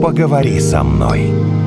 поговори со мной.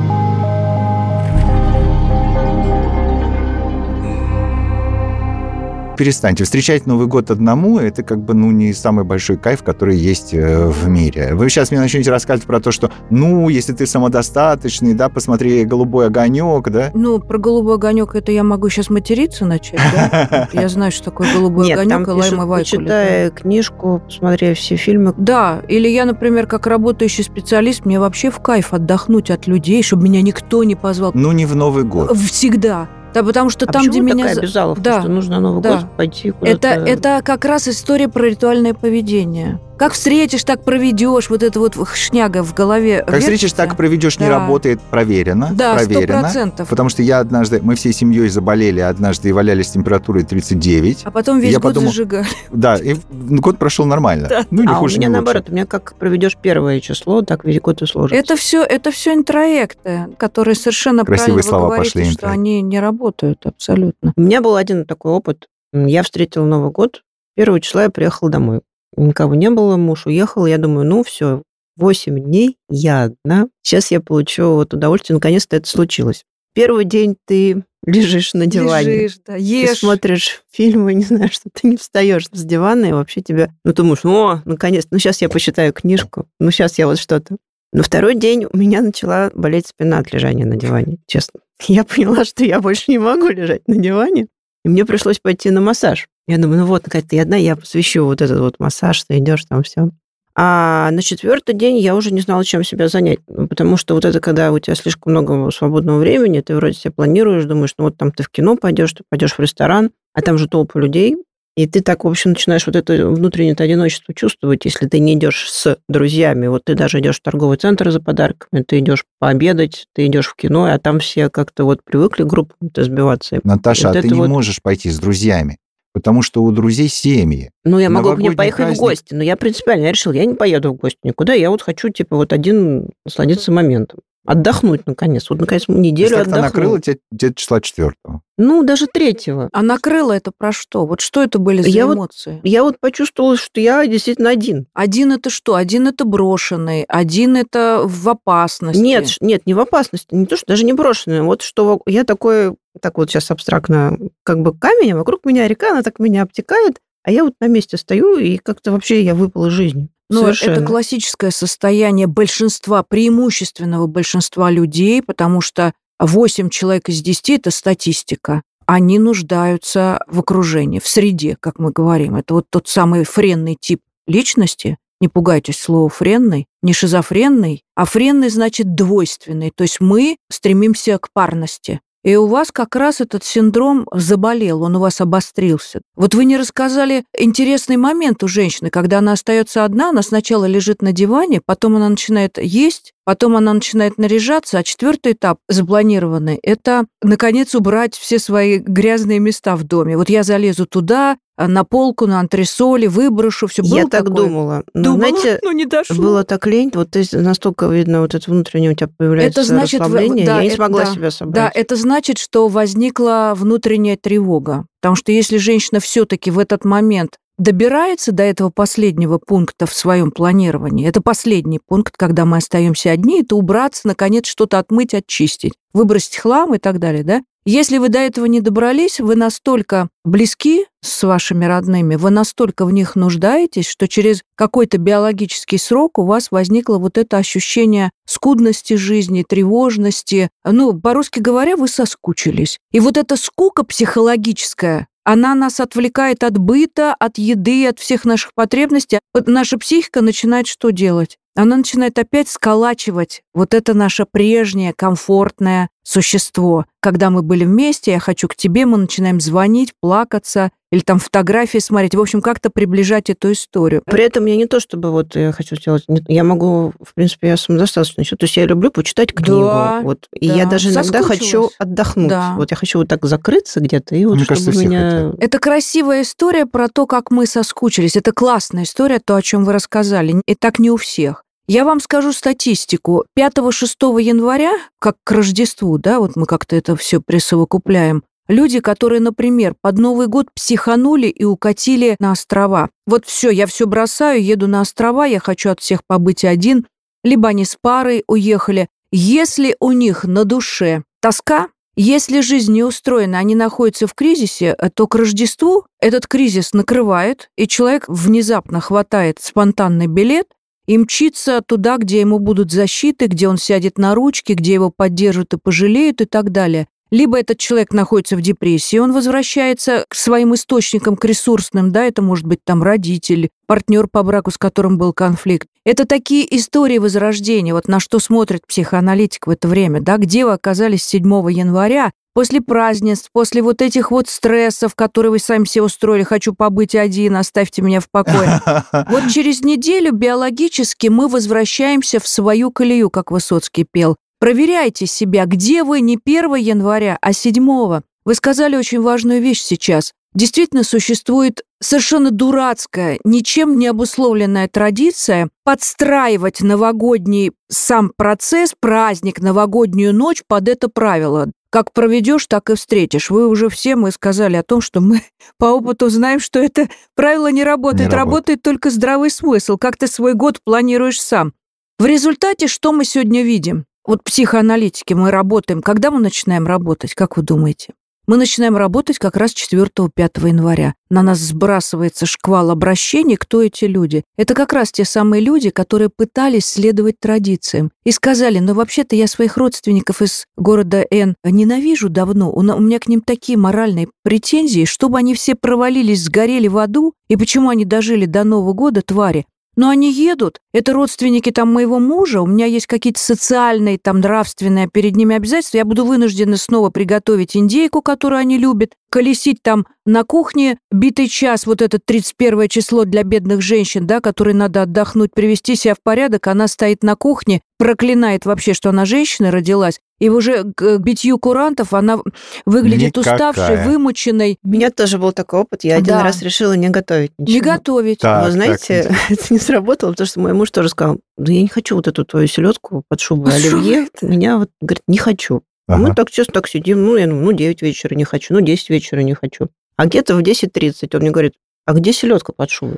Перестаньте. Встречать Новый год одному – это как бы, ну, не самый большой кайф, который есть э, в мире. Вы сейчас мне начнете рассказывать про то, что, ну, если ты самодостаточный, да, посмотри «Голубой огонек», да? Ну, про «Голубой огонек» это я могу сейчас материться начать, да? Я знаю, что такое «Голубой Нет, огонек» и Лайма Вайкули. почитая книжку, посмотрев все фильмы. Да, или я, например, как работающий специалист, мне вообще в кайф отдохнуть от людей, чтобы меня никто не позвал. Ну, не в Новый год. Всегда. Да, потому что А там, где меня... такая за- обязаловка, Да, что нужно Новый да. год пойти Это, куда-то? это как раз история про ритуальное поведение. Как встретишь, так проведешь. Вот это вот шняга в голове. Как встретишь, вертится. так проведешь, не Да. работает, проверено. Да, проверено. процентов. Потому что я однажды, мы всей семьей заболели однажды и валялись с температурой 39. А потом весь Я год подумал, зажигали. Да, и год прошел нормально. Да. Ну, не а у хуже, меня не лучше. наоборот, у меня как проведешь первое число, так весь год и сложится. Это все, это все интроекты, которые совершенно Красивые правильно вы слова говорите, пошли, что интроект. они не работают абсолютно. У меня был один такой опыт. Я встретила Новый год. Первого числа я приехала домой. Никого не было, муж уехал. Я думаю, ну все, 8 дней я одна. Сейчас я получу вот удовольствие. Наконец-то это случилось. Первый день ты лежишь на диване. Лежишь, да, Ты ешь. смотришь фильмы, не знаю, что ты не встаешь с дивана, и вообще тебя... Ну, ты думаешь, о, наконец, ну, сейчас я посчитаю книжку, ну, сейчас я вот что-то... На второй день у меня начала болеть спина от лежания на диване, честно. Я поняла, что я больше не могу лежать на диване, и мне пришлось пойти на массаж. Я думаю, ну вот, наконец-то я одна, я посвящу вот этот вот массаж, ты идешь там все. А на четвертый день я уже не знала, чем себя занять. Ну, потому что вот это, когда у тебя слишком много свободного времени, ты вроде себе планируешь, думаешь, ну вот там ты в кино пойдешь, ты пойдешь в ресторан, а там же толпа людей, и ты так, в общем, начинаешь вот это внутреннее одиночество чувствовать, если ты не идешь с друзьями. Вот ты даже идешь в торговый центр за подарками, ты идешь пообедать, ты идешь в кино, а там все как-то вот привыкли группами-то сбиваться. Наташа, Вот а ты не вот- можешь пойти с друзьями, потому что у друзей семьи. Ну, я могу ним поехать праздник. в гости, но я принципиально я решила, я не поеду в гости никуда, я вот хочу, типа, вот один насладиться моментом. Отдохнуть, наконец. Вот, наконец, неделю отдохнуть. накрыло тебя где-то числа четвертого. Ну, даже третьего. А накрыло это про что? Вот что это были за Я вот- эмоции? Я вот почувствовала, что я действительно один. Один это что? Один это брошенный, один это в опасности. Нет, нет, не в опасности, не то, что даже не брошенная. Вот что я такой, так вот сейчас абстрактно, как бы камень, а вокруг меня река, она так меня обтекает, а я вот на месте стою, и как-то вообще я выпала из жизни. Ну, это Совершенно. классическое состояние большинства, преимущественного большинства людей, потому что 8 человек из 10 – это статистика. Они нуждаются в окружении, в среде, как мы говорим. Это вот тот самый френный тип личности. Не пугайтесь слова френный, не шизофренный, а френный значит двойственный. То есть мы стремимся к парности. И у вас как раз этот синдром заболел, он у вас обострился. Вот вы не рассказали интересный момент у женщины, когда она остается одна, она сначала лежит на диване, потом она начинает есть, потом она начинает наряжаться, а четвертый этап запланированный – это, наконец, убрать все свои грязные места в доме. Вот я залезу туда, на полку, на антресоли, выброшу, все было я так такое? думала. Но, Думала, знаете, но не дошло. было так лень, вот настолько видно вот это внутреннее у тебя появляется Это значит, расслабление, да, я не это- смогла да, себя Да, собрать. это значит, что возникла внутренняя тревога. Потому что если женщина все-таки в этот момент добирается до этого последнего пункта в своем планировании, это последний пункт, когда мы остаемся одни, это убраться, наконец, что-то отмыть, очистить, выбросить хлам и так далее, да? Если вы до этого не добрались, вы настолько близки с вашими родными, вы настолько в них нуждаетесь, что через какой-то биологический срок у вас возникло вот это ощущение скудности жизни, тревожности. Ну, по-русски говоря, вы соскучились. И вот эта скука психологическая, она нас отвлекает от быта, от еды, от всех наших потребностей. Вот наша психика начинает что делать? Она начинает опять сколачивать вот это наше прежнее комфортное существо. Когда мы были вместе, я хочу к тебе, мы начинаем звонить, плакаться или там фотографии смотреть. В общем, как-то приближать эту историю. При этом я не то, чтобы вот я хочу сделать, я могу, в принципе, я самодостаточно. То есть я люблю почитать книгу. Да, вот, и да. я даже иногда хочу отдохнуть. Да. Вот я хочу вот так закрыться где-то, и вот Мне чтобы кажется, меня... хотят. Это красивая история про то, как мы соскучились. Это классная история, то, о чем вы рассказали. И так не у всех. Я вам скажу статистику. 5-6 января, как к Рождеству, да, вот мы как-то это все присовокупляем, люди, которые, например, под Новый год психанули и укатили на острова. Вот все, я все бросаю, еду на острова, я хочу от всех побыть один. либо они с парой уехали. Если у них на душе тоска, если жизнь не устроена, они находятся в кризисе, то к Рождеству этот кризис накрывает, и человек внезапно хватает спонтанный билет и мчится туда, где ему будут защиты, где он сядет на ручки, где его поддержат и пожалеют и так далее. Либо этот человек находится в депрессии, он возвращается к своим источникам, к ресурсным, да, это может быть там родитель, партнер по браку, с которым был конфликт. Это такие истории возрождения, вот на что смотрит психоаналитик в это время, да, где вы оказались 7 января, после празднеств, после вот этих вот стрессов, которые вы сами себе устроили, хочу побыть один, оставьте меня в покое. Вот через неделю биологически мы возвращаемся в свою колею, как Высоцкий пел. Проверяйте себя, где вы не 1 января, а 7. Вы сказали очень важную вещь сейчас. Действительно существует совершенно дурацкая, ничем не обусловленная традиция подстраивать новогодний сам процесс, праздник, новогоднюю ночь под это правило. Как проведешь, так и встретишь. Вы уже все мы сказали о том, что мы по опыту знаем, что это правило не работает. Не работает. работает только здравый смысл. Как ты свой год планируешь сам. В результате что мы сегодня видим? Вот психоаналитики мы работаем. Когда мы начинаем работать, как вы думаете? Мы начинаем работать как раз 4-5 января. На нас сбрасывается шквал обращений, кто эти люди. Это как раз те самые люди, которые пытались следовать традициям. И сказали, ну вообще-то я своих родственников из города Н ненавижу давно, у меня к ним такие моральные претензии, чтобы они все провалились, сгорели в аду, и почему они дожили до Нового года, твари, но они едут, это родственники там моего мужа, у меня есть какие-то социальные, там, нравственные перед ними обязательства, я буду вынуждена снова приготовить индейку, которую они любят, колесить там на кухне битый час, вот это 31 число для бедных женщин, да, которые надо отдохнуть, привести себя в порядок, она стоит на кухне, проклинает вообще, что она женщина родилась, и уже к битью курантов она выглядит Никакая. уставшей, вымученной. У меня тоже был такой опыт. Я один раз решила не готовить ничего. Не готовить. Так, Но знаете, так. это не сработало, потому что мой муж тоже сказал, да я не хочу вот эту твою селедку под шубу а оливье. Меня вот, говорит, не хочу. Ага. Мы так честно так сидим, ну, я ну, 9 вечера не хочу, ну, 10 вечера не хочу. А где-то в 10.30 он мне говорит, а где селедка под шубой?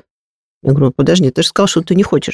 Я говорю, подожди, ты же сказал, что ты не я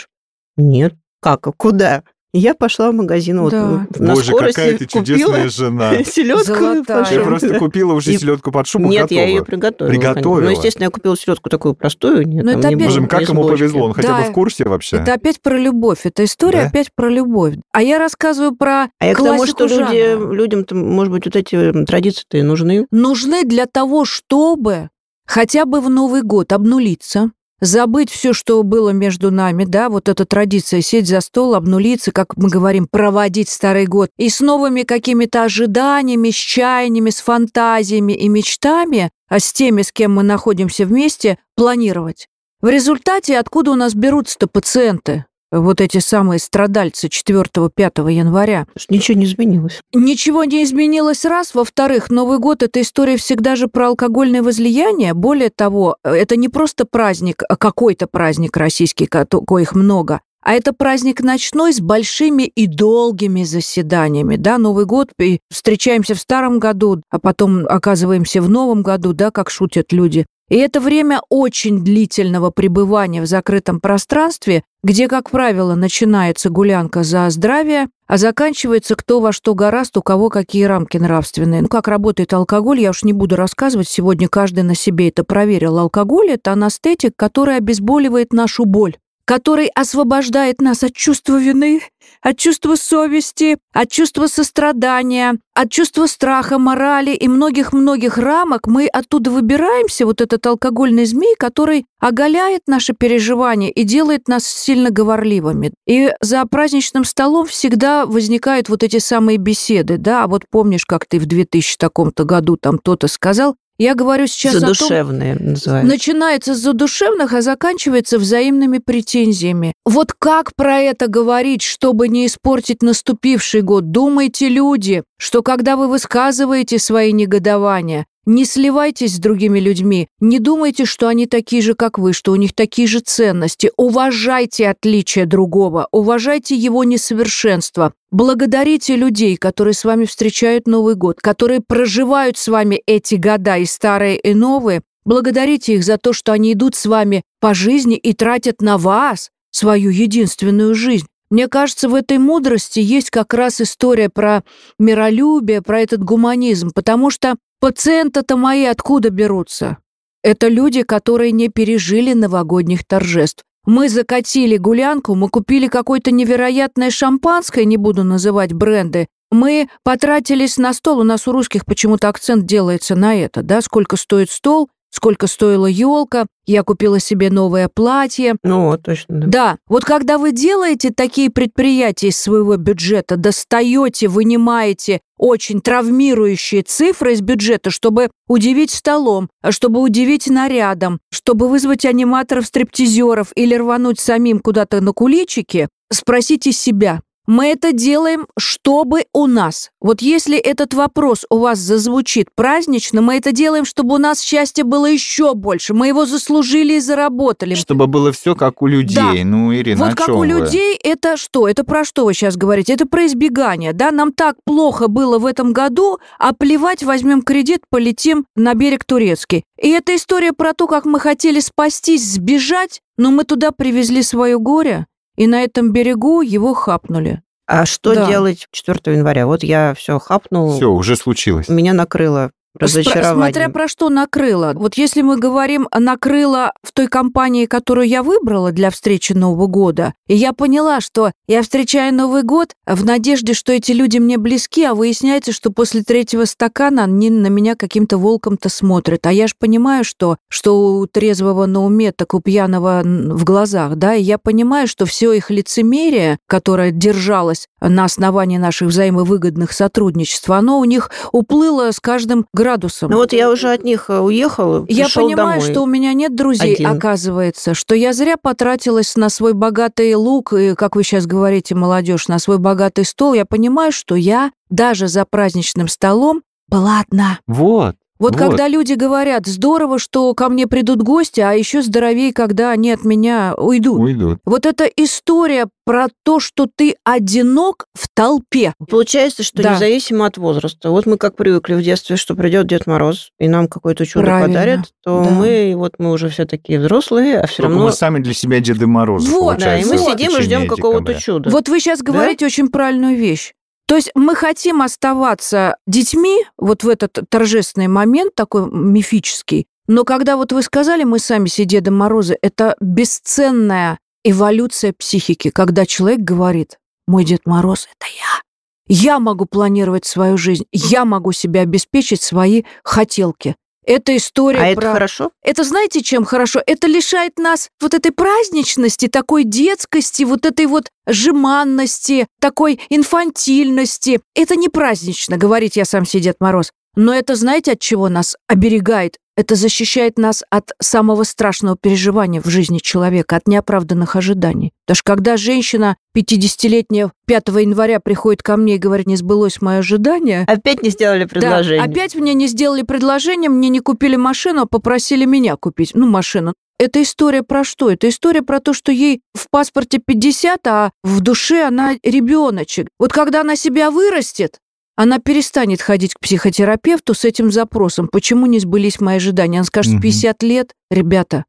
Нет. Как? А куда? Я пошла в магазин да. вот на Боже, скорости какая ты чудесная жена. селедку. Я просто купила уже селедку под шубу Нет, готовую. я ее приготовила. Приготовила? Ну, естественно, я купила селедку такую простую. Нет, Но это опять... Боже, как ему повезло, он хотя бы в курсе вообще. Это опять про любовь, это история да? опять про любовь. А я рассказываю про А я к тому, что люди, людям, может быть, вот эти традиции-то и нужны. Нужны для того, чтобы хотя бы в Новый год обнулиться, забыть все, что было между нами, да, вот эта традиция сесть за стол, обнулиться, как мы говорим, проводить старый год, и с новыми какими-то ожиданиями, с чаяниями, с фантазиями и мечтами, а с теми, с кем мы находимся вместе, планировать. В результате откуда у нас берутся-то пациенты? Вот эти самые страдальцы 4-5 января. Ничего не изменилось. Ничего не изменилось, раз. Во-вторых, Новый год – это история всегда же про алкогольное возлияние. Более того, это не просто праздник, а какой-то праздник российский, коих много, а это праздник ночной с большими и долгими заседаниями. Да, Новый год, и встречаемся в старом году, а потом оказываемся в новом году, да, как шутят люди. И это время очень длительного пребывания в закрытом пространстве, где, как правило, начинается гулянка за здравие, а заканчивается кто во что гораст, у кого какие рамки нравственные. Ну, как работает алкоголь, я уж не буду рассказывать, сегодня каждый на себе это проверил. Алкоголь – это анестетик, который обезболивает нашу боль который освобождает нас от чувства вины, от чувства совести, от чувства сострадания, от чувства страха, морали и многих-многих рамок, мы оттуда выбираемся, вот этот алкогольный змей, который оголяет наши переживания и делает нас сильно говорливыми. И за праздничным столом всегда возникают вот эти самые беседы, да, а вот помнишь, как ты в 2000 таком-то году там то-то сказал, я говорю сейчас Задушевные о том, называется. Начинается с задушевных, а заканчивается взаимными претензиями. Вот как про это говорить, чтобы не испортить наступивший год? Думайте, люди, что когда вы высказываете свои негодования, не сливайтесь с другими людьми, не думайте, что они такие же, как вы, что у них такие же ценности. Уважайте отличия другого, уважайте его несовершенство. Благодарите людей, которые с вами встречают Новый год, которые проживают с вами эти года, и старые, и новые. Благодарите их за то, что они идут с вами по жизни и тратят на вас свою единственную жизнь. Мне кажется, в этой мудрости есть как раз история про миролюбие, про этот гуманизм, потому что пациенты-то мои откуда берутся? Это люди, которые не пережили новогодних торжеств. Мы закатили гулянку, мы купили какое-то невероятное шампанское, не буду называть бренды, мы потратились на стол, у нас у русских почему-то акцент делается на это, да, сколько стоит стол, сколько стоила елка, я купила себе новое платье. Ну, точно. Да. да, вот когда вы делаете такие предприятия из своего бюджета, достаете, вынимаете очень травмирующие цифры из бюджета, чтобы удивить столом, чтобы удивить нарядом, чтобы вызвать аниматоров-стриптизеров или рвануть самим куда-то на куличики, спросите себя, мы это делаем, чтобы у нас. Вот если этот вопрос у вас зазвучит празднично, мы это делаем, чтобы у нас счастья было еще больше. Мы его заслужили и заработали. Чтобы было все как у людей. Да. Ну, Ирина, Вот как у вы? людей это что? Это про что вы сейчас говорите? Это про избегание, да? Нам так плохо было в этом году, а плевать, возьмем кредит, полетим на берег турецкий. И это история про то, как мы хотели спастись, сбежать, но мы туда привезли свое горе, и на этом берегу его хапнули. А что да. делать 4 января? Вот я все хапнул. Все, уже случилось. Меня накрыло разочарование. Смотря про что накрыло. Вот если мы говорим накрыло в той компании, которую я выбрала для встречи Нового года, и я поняла, что я встречаю Новый год в надежде, что эти люди мне близки, а выясняется, что после третьего стакана они на меня каким-то волком-то смотрят. А я же понимаю, что, что у трезвого на уме, так у пьяного в глазах, да, и я понимаю, что все их лицемерие, которое держалось на основании наших взаимовыгодных сотрудничеств, оно у них уплыло с каждым градусом. Ну вот я уже от них э, уехала, Я понимаю, домой. что у меня нет друзей, Один. оказывается, что я зря потратилась на свой богатый лук и, как вы сейчас говорите, молодежь, на свой богатый стол. Я понимаю, что я даже за праздничным столом была одна. Вот. Вот, вот когда люди говорят, здорово, что ко мне придут гости, а еще здоровее, когда они от меня уйдут. Уйдут. Вот эта история про то, что ты одинок в толпе. Получается, что да. независимо от возраста. Вот мы как привыкли в детстве, что придет Дед Мороз и нам какое-то чудо Правильно. подарит, то да. мы вот мы уже все такие взрослые, а все равно мы сами для себя Деды Морозы. Вот, да, и мы сидим и ждем какого-то чуда. Вот вы сейчас говорите да? очень правильную вещь. То есть мы хотим оставаться детьми вот в этот торжественный момент такой мифический, но когда вот вы сказали, мы сами все Деды Морозы, это бесценная эволюция психики, когда человек говорит, мой Дед Мороз – это я. Я могу планировать свою жизнь, я могу себе обеспечить свои хотелки. Это история а про... это хорошо? Это знаете, чем хорошо? Это лишает нас вот этой праздничности, такой детскости, вот этой вот жеманности, такой инфантильности. Это не празднично, говорить я сам себе Дед Мороз. Но это знаете, от чего нас оберегает? Это защищает нас от самого страшного переживания в жизни человека, от неоправданных ожиданий. Что когда женщина 50-летняя 5 января приходит ко мне и говорит, не сбылось мое ожидание... Опять не сделали предложение. Да, опять мне не сделали предложение, мне не купили машину, а попросили меня купить, ну, машину. Это история про что? Это история про то, что ей в паспорте 50, а в душе она ребеночек. Вот когда она себя вырастет, она перестанет ходить к психотерапевту с этим запросом, почему не сбылись мои ожидания. Она скажет, 50 лет, ребята,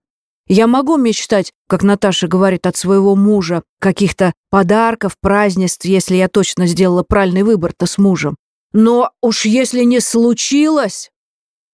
я могу мечтать, как Наташа говорит, от своего мужа, каких-то подарков, празднеств, если я точно сделала правильный выбор-то с мужем. Но уж если не случилось,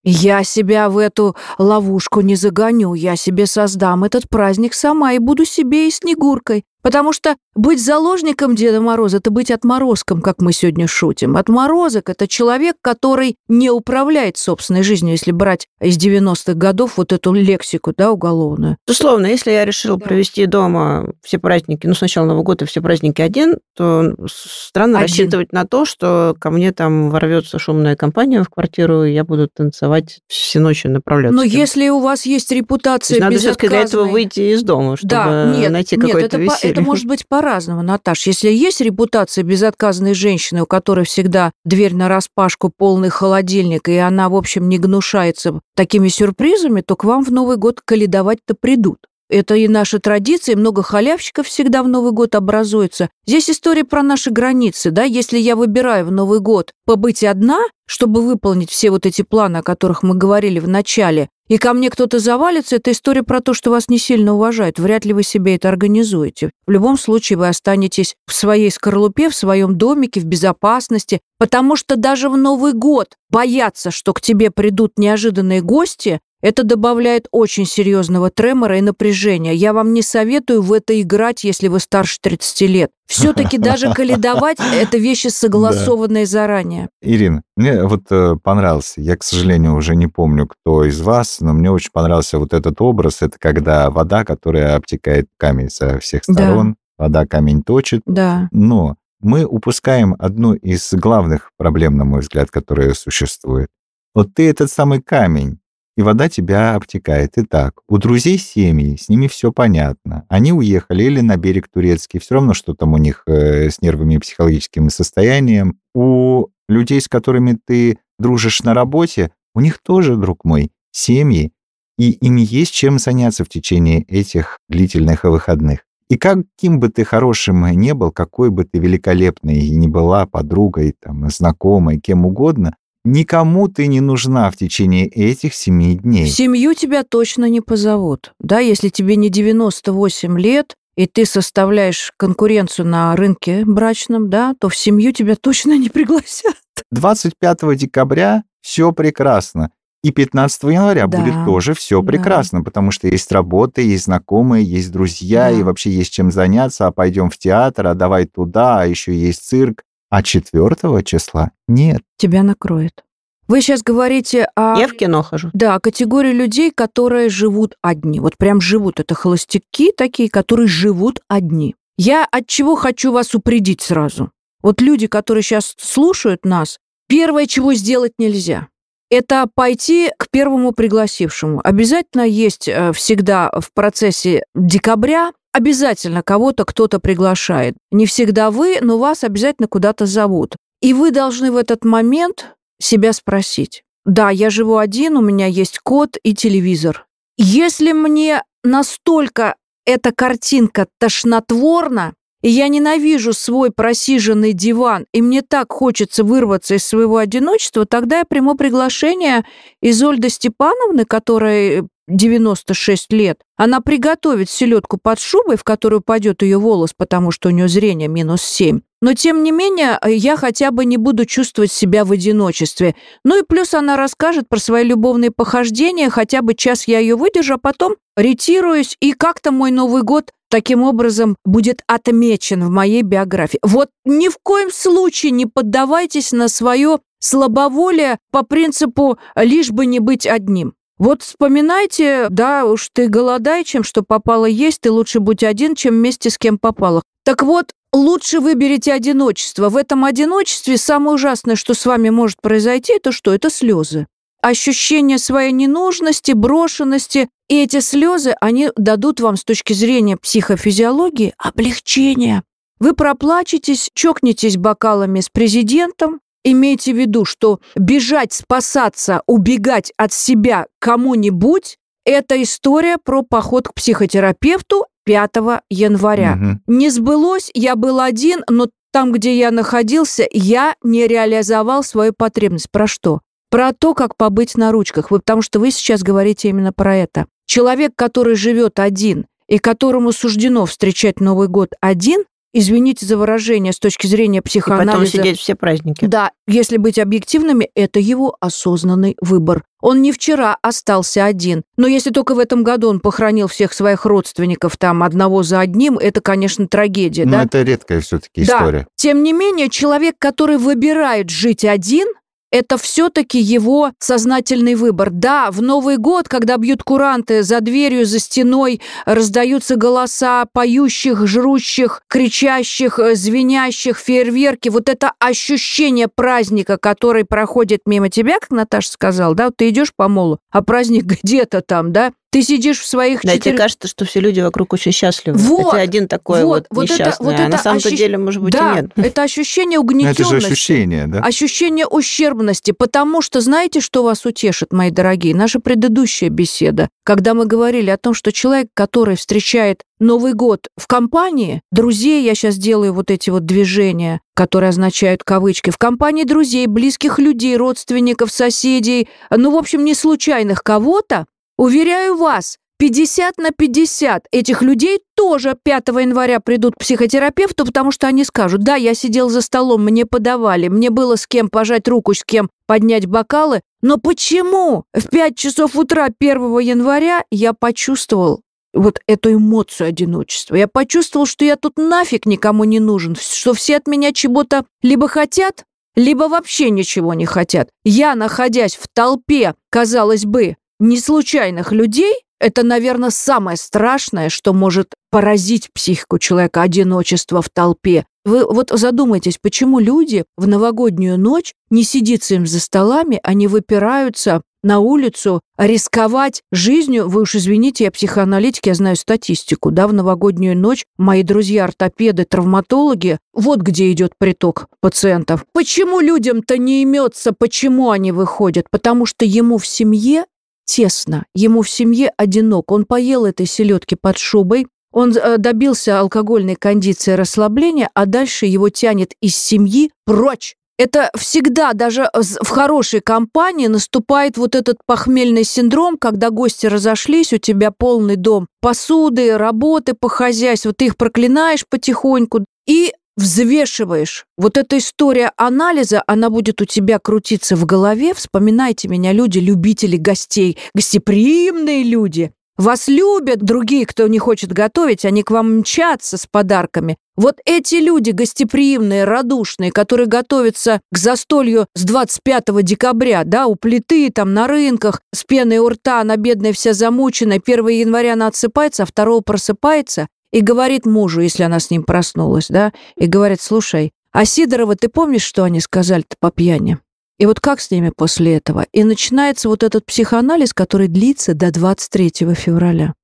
я себя в эту ловушку не загоню, я себе создам этот праздник сама и буду себе и Снегуркой. Потому что быть заложником Деда Мороза – это быть отморозком, как мы сегодня шутим. Отморозок – это человек, который не управляет собственной жизнью, если брать из 90-х годов вот эту лексику, да, уголовную. Условно, если я решил да. провести дома все праздники, ну, сначала Новый год и все праздники один, то странно один. рассчитывать на то, что ко мне там ворвется шумная компания в квартиру, и я буду танцевать все ночи напролет. Но если у вас есть репутация есть Надо все-таки для этого выйти из дома, чтобы да, нет, найти какое-то веселье это может быть по-разному, Наташ. Если есть репутация безотказной женщины, у которой всегда дверь на распашку, полный холодильник, и она, в общем, не гнушается такими сюрпризами, то к вам в Новый год каледовать-то придут. Это и наша традиция, много халявщиков всегда в Новый год образуется. Здесь история про наши границы, да, если я выбираю в Новый год побыть одна, чтобы выполнить все вот эти планы, о которых мы говорили в начале, и ко мне кто-то завалится, это история про то, что вас не сильно уважают. Вряд ли вы себе это организуете. В любом случае вы останетесь в своей скорлупе, в своем домике, в безопасности, потому что даже в Новый год бояться, что к тебе придут неожиданные гости, это добавляет очень серьезного тремора и напряжения. Я вам не советую в это играть, если вы старше 30 лет. Все-таки даже каледовать – это вещи согласованные заранее. Ирина, мне вот э, понравился, я, к сожалению, уже не помню, кто из вас, но мне очень понравился вот этот образ. Это когда вода, которая обтекает камень со всех сторон, да. вода камень точит. Да. Но мы упускаем одну из главных проблем, на мой взгляд, которая существует. Вот ты этот самый камень, и вода тебя обтекает. Итак, у друзей семьи, с ними все понятно. Они уехали или на берег турецкий, все равно, что там у них э, с нервами и психологическим состоянием. У людей, с которыми ты дружишь на работе, у них тоже, друг мой, семьи, и им есть чем заняться в течение этих длительных выходных. И каким бы ты хорошим не был, какой бы ты великолепной ни была подругой, там, знакомой, кем угодно, Никому ты не нужна в течение этих семи дней. В семью тебя точно не позовут. Да, если тебе не 98 лет, и ты составляешь конкуренцию на рынке брачном, да, то в семью тебя точно не пригласят. 25 декабря все прекрасно. И 15 января да, будет тоже все да. прекрасно, потому что есть работа, есть знакомые, есть друзья, да. и вообще есть чем заняться, а пойдем в театр, а давай туда, а еще есть цирк. А 4 числа нет. Тебя накроет. Вы сейчас говорите о... Я в кино хожу. Да, о категории людей, которые живут одни. Вот прям живут. Это холостяки такие, которые живут одни. Я от чего хочу вас упредить сразу. Вот люди, которые сейчас слушают нас, первое, чего сделать нельзя, это пойти к первому пригласившему. Обязательно есть э, всегда в процессе декабря Обязательно кого-то кто-то приглашает. Не всегда вы, но вас обязательно куда-то зовут. И вы должны в этот момент себя спросить. Да, я живу один, у меня есть кот и телевизор. Если мне настолько эта картинка тошнотворна, и я ненавижу свой просиженный диван, и мне так хочется вырваться из своего одиночества, тогда я приму приглашение из Ольды Степановны, которая 96 лет, она приготовит селедку под шубой, в которую пойдет ее волос, потому что у нее зрение минус 7. Но, тем не менее, я хотя бы не буду чувствовать себя в одиночестве. Ну и плюс она расскажет про свои любовные похождения, хотя бы час я ее выдержу, а потом ретируюсь, и как-то мой Новый год таким образом будет отмечен в моей биографии. Вот ни в коем случае не поддавайтесь на свое слабоволие по принципу «лишь бы не быть одним». Вот вспоминайте, да, уж ты голодай, чем что попало есть, ты лучше будь один, чем вместе с кем попало. Так вот, лучше выберите одиночество. В этом одиночестве самое ужасное, что с вами может произойти, это что? Это слезы. Ощущение своей ненужности, брошенности. И эти слезы, они дадут вам с точки зрения психофизиологии облегчение. Вы проплачетесь, чокнетесь бокалами с президентом, Имейте в виду, что бежать, спасаться, убегать от себя кому-нибудь – это история про поход к психотерапевту 5 января. Угу. Не сбылось, я был один, но там, где я находился, я не реализовал свою потребность. Про что? Про то, как побыть на ручках. Вы, потому что вы сейчас говорите именно про это. Человек, который живет один и которому суждено встречать Новый год один, извините за выражение, с точки зрения психоанализа... И потом сидеть все праздники. Да, если быть объективными, это его осознанный выбор. Он не вчера остался один. Но если только в этом году он похоронил всех своих родственников там одного за одним, это, конечно, трагедия. Но да? это редкая все-таки история. Да. Тем не менее, человек, который выбирает жить один, это все-таки его сознательный выбор. Да, в Новый год, когда бьют куранты за дверью, за стеной, раздаются голоса поющих, жрущих, кричащих, э, звенящих, фейерверки, вот это ощущение праздника, который проходит мимо тебя, как Наташа сказала, да, ты идешь по молу, а праздник где-то там, да, Ты сидишь в своих Да, четырех... тебе кажется, что все люди вокруг очень счастливы. Вот, Ты один такой вот, вот, вот это- несчастный, вот а на это самом-то ощущ- деле, может быть, да, и нет. это ощущение Ну, угнетенности. это же ощущение, да? Ощущение ущербности, потому что знаете, что вас утешит, мои дорогие? Наша предыдущая беседа, когда мы говорили о том, что человек, который встречает Новый год в компании друзей, я сейчас делаю вот эти вот движения, которые означают кавычки, в компании друзей, близких людей, родственников, соседей, ну, в общем, не случайных кого-то, уверяю вас, 50 на 50 этих людей тоже 5 января придут к психотерапевту, потому что они скажут, да, я сидел за столом, мне подавали, мне было с кем пожать руку, с кем поднять бокалы, но почему в 5 часов утра 1 января я почувствовал вот эту эмоцию одиночества. Я почувствовал, что я тут нафиг никому не нужен, что все от меня чего-то либо хотят, либо вообще ничего не хотят. Я, находясь в толпе, казалось бы, неслучайных людей, это, наверное, самое страшное, что может поразить психику человека, одиночество в толпе. Вы вот задумайтесь, почему люди в новогоднюю ночь не сидятся им за столами, они выпираются на улицу, рисковать жизнью. Вы уж извините, я психоаналитик, я знаю статистику. Да, в новогоднюю ночь мои друзья-ортопеды, травматологи, вот где идет приток пациентов. Почему людям-то не имется, почему они выходят? Потому что ему в семье тесно, ему в семье одинок. Он поел этой селедки под шубой, он э, добился алкогольной кондиции расслабления, а дальше его тянет из семьи прочь. Это всегда, даже в хорошей компании, наступает вот этот похмельный синдром, когда гости разошлись, у тебя полный дом посуды, работы по хозяйству, ты их проклинаешь потихоньку и взвешиваешь. Вот эта история анализа, она будет у тебя крутиться в голове. Вспоминайте меня, люди, любители гостей, гостеприимные люди. Вас любят другие, кто не хочет готовить, они к вам мчатся с подарками. Вот эти люди гостеприимные, радушные, которые готовятся к застолью с 25 декабря, да, у плиты, там, на рынках, с пеной у рта, она бедная вся замученная, 1 января она отсыпается, а 2 просыпается и говорит мужу, если она с ним проснулась, да, и говорит, слушай, а Сидорова, ты помнишь, что они сказали-то по пьяни? И вот как с ними после этого? И начинается вот этот психоанализ, который длится до 23 февраля.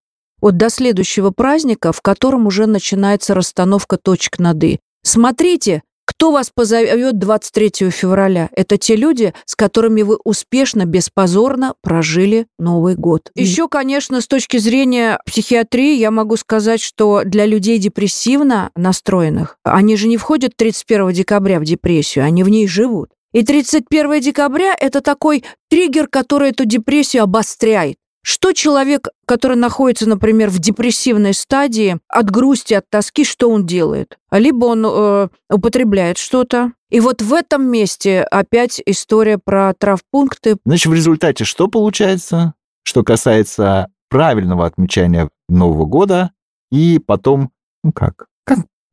Вот до следующего праздника, в котором уже начинается расстановка точек над «и». Смотрите, кто вас позовет 23 февраля. Это те люди, с которыми вы успешно, беспозорно прожили Новый год. Мгм. Еще, конечно, с точки зрения психиатрии, я могу сказать, что для людей депрессивно настроенных, они же не входят 31 декабря в депрессию, они в ней живут. И 31 декабря – это такой триггер, который эту депрессию обостряет. Что человек, который находится, например, в депрессивной стадии, от грусти, от тоски, что он делает? Либо он э, употребляет что-то. И вот в этом месте опять история про травпункты. Значит, в результате что получается? Что касается правильного отмечания Нового года и потом, ну как,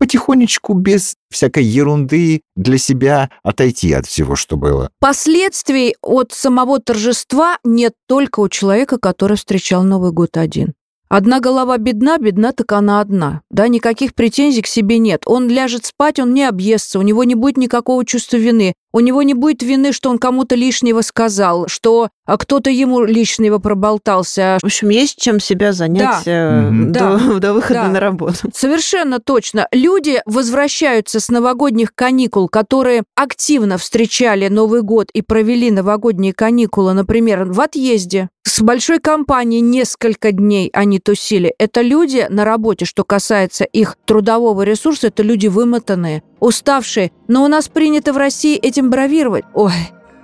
потихонечку, без всякой ерунды для себя отойти от всего, что было. Последствий от самого торжества нет только у человека, который встречал Новый год один. Одна голова бедна, бедна так она одна. Да, никаких претензий к себе нет. Он ляжет спать, он не объестся, у него не будет никакого чувства вины. У него не будет вины, что он кому-то лишнего сказал, что а, кто-то ему лишнего проболтался. В общем, есть чем себя занять Да. э, до, до выхода Да. на работу. Совершенно точно. Люди возвращаются с новогодних каникул, которые активно встречали Новый год и провели новогодние каникулы, например, в отъезде. С большой компанией несколько дней они тусили. Это люди на работе, что касается их трудового ресурса, это люди вымотанные, уставшие. Но у нас принято в России этим бравировать. Ой,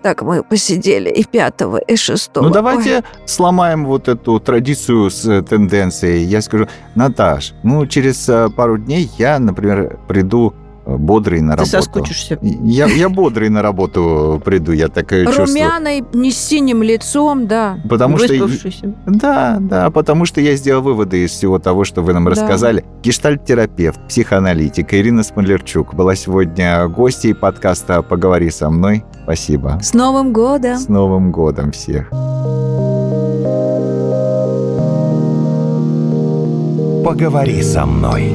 так мы посидели и пятого, и шестого. Ну Ой. давайте сломаем вот эту традицию с э, тенденцией. Я скажу, Наташ, ну через э, пару дней я, например, приду бодрый на Ты работу. соскучишься. Я, я бодрый на работу приду, я так э, чувствую. Румяной, не с синим лицом, да. Потому что... Да, да, потому что я сделал выводы из всего того, что вы нам Да. рассказали. Гештальт-терапевт, психоаналитик Ирина Смолерчук была сегодня гостьей подкаста «Поговори со мной». Спасибо. С Новым годом! С Новым годом всех. Поговори со мной.